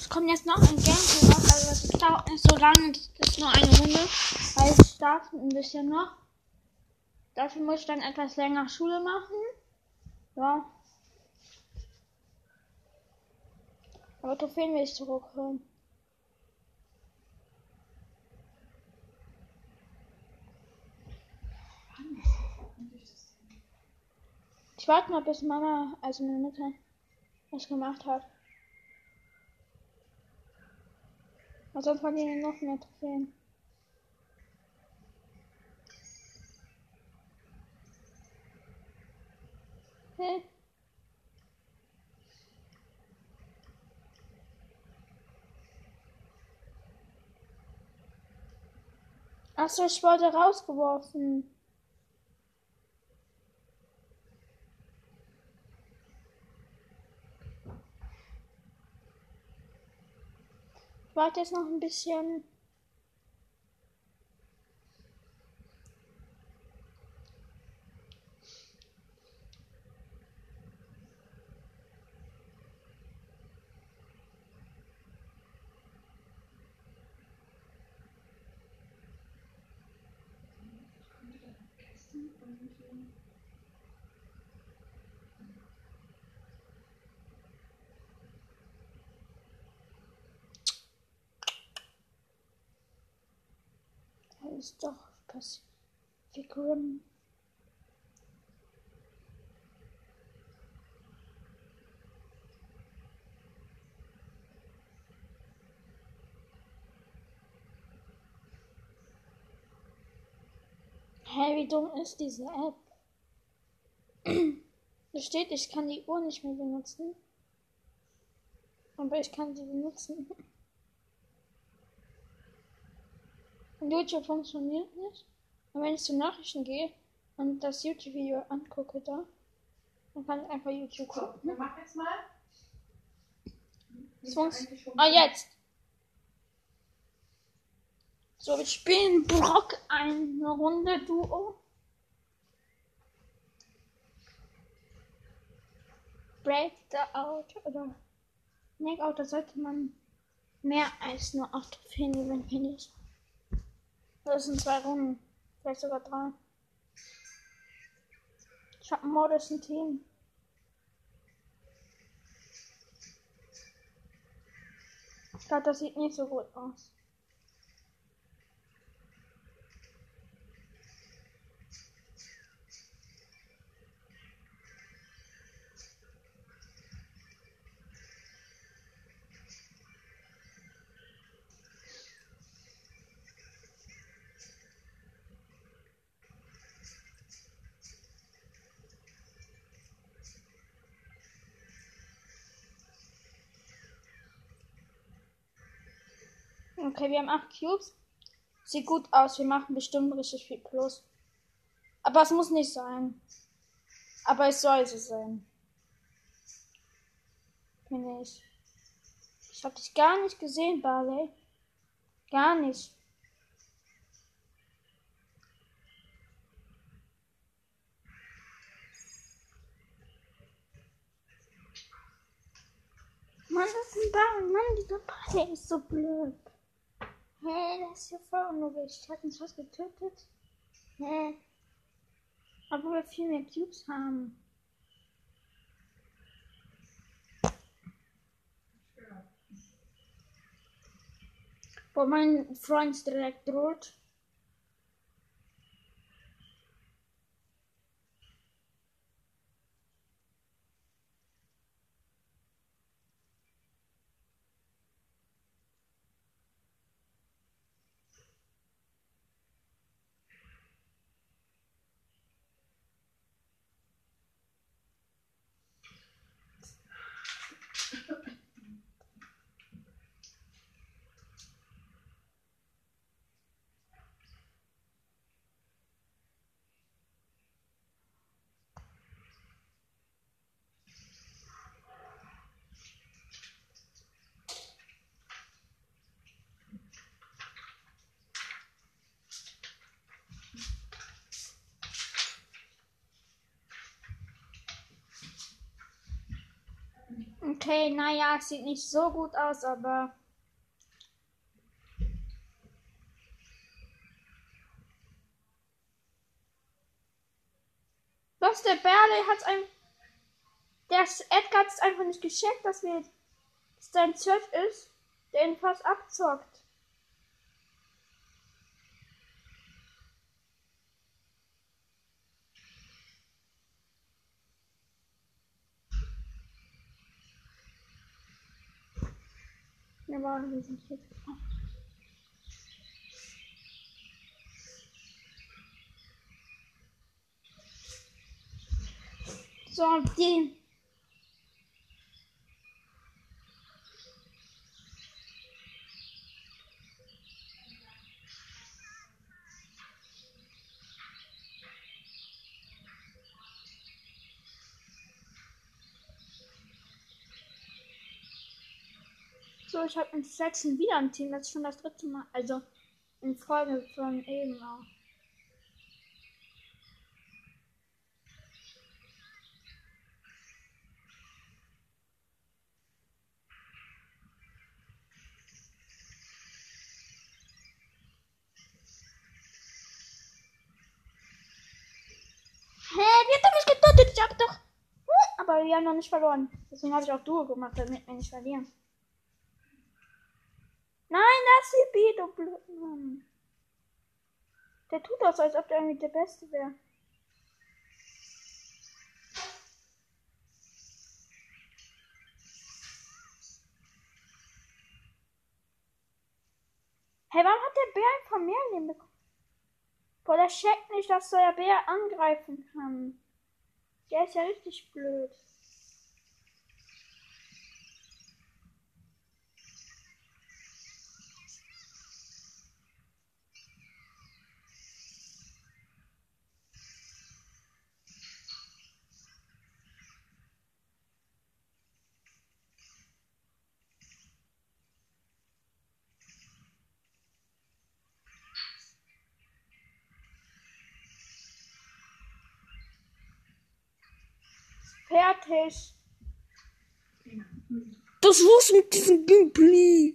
Es kommt jetzt noch ein Gameplay raus, also das dauert nicht so lange, das ist nur eine Runde, weil es startet ein bisschen noch. Dafür muss ich dann etwas länger Schule machen. Ja. Aber Trophäen will ich zurückholen. Ich warte mal, bis Mama, also meine Mutter, was gemacht hat. Und sonst verlieren wir noch mehr Trophäen. Hey. Achso, ich wurde rausgeworfen. Warte jetzt noch ein bisschen. Da ist doch Pacific Rim. Hä, wie dumm ist diese App? Da steht, ich kann die Uhr nicht mehr benutzen. Aber ich kann sie benutzen. Und YouTube funktioniert nicht. Und wenn ich zu Nachrichten gehe und das YouTube-Video angucke da, dann kann ich einfach YouTube So, gucken. wir machen jetzt mal. Ah, jetzt! So, wir spielen Brock eine Runde Duo. Break the Out oder Neck Out, da sollte man mehr als nur 8 Trophäen gewinnen, finde ich. Das sind zwei Runden, vielleicht sogar drei. Ich hab ein ein Team. Ich glaube, das sieht nicht so gut aus. Okay, wir haben 8 Cubes. Sieht gut aus. Wir machen bestimmt richtig viel Plus. Aber es muss nicht sein. Aber es soll so sein. Finde ich. Ich habe dich gar nicht gesehen, Barley. Gar nicht. Mann, das ist ein Ball. Mann, dieser Barley ist so blöd. Hä, das ist ja voll unlogisch. Hat uns was getötet? Hä? Obwohl wir viel mehr Cubes haben. Wo mein Freund direkt droht. Okay, naja, es sieht nicht so gut aus, aber. Was, der Berle hat ein. Der Edgar hat es einfach nicht gescheckt, dass wir. Dass dein Chat ist, der ihn fast abzockt. Ne, warum wir sind So, ich habe in Sachsen wieder ein Team. Das ist schon das dritte Mal. Also in Folge von eben auch. Hä, die hat doch getötet. Ich hab doch. Aber wir haben noch nicht verloren. Deswegen habe ich auch Duo gemacht, damit wir nicht verlieren. Sie B, du Blödmann. Der tut das, als ob der irgendwie der Beste wäre. Hey, warum hat der Bär einfach mehr Leben bekommen? Boah, der checkt nicht, dass der Bär angreifen kann. Der ist ja richtig blöd. Fertig. Das war's mit diesem Gameplay.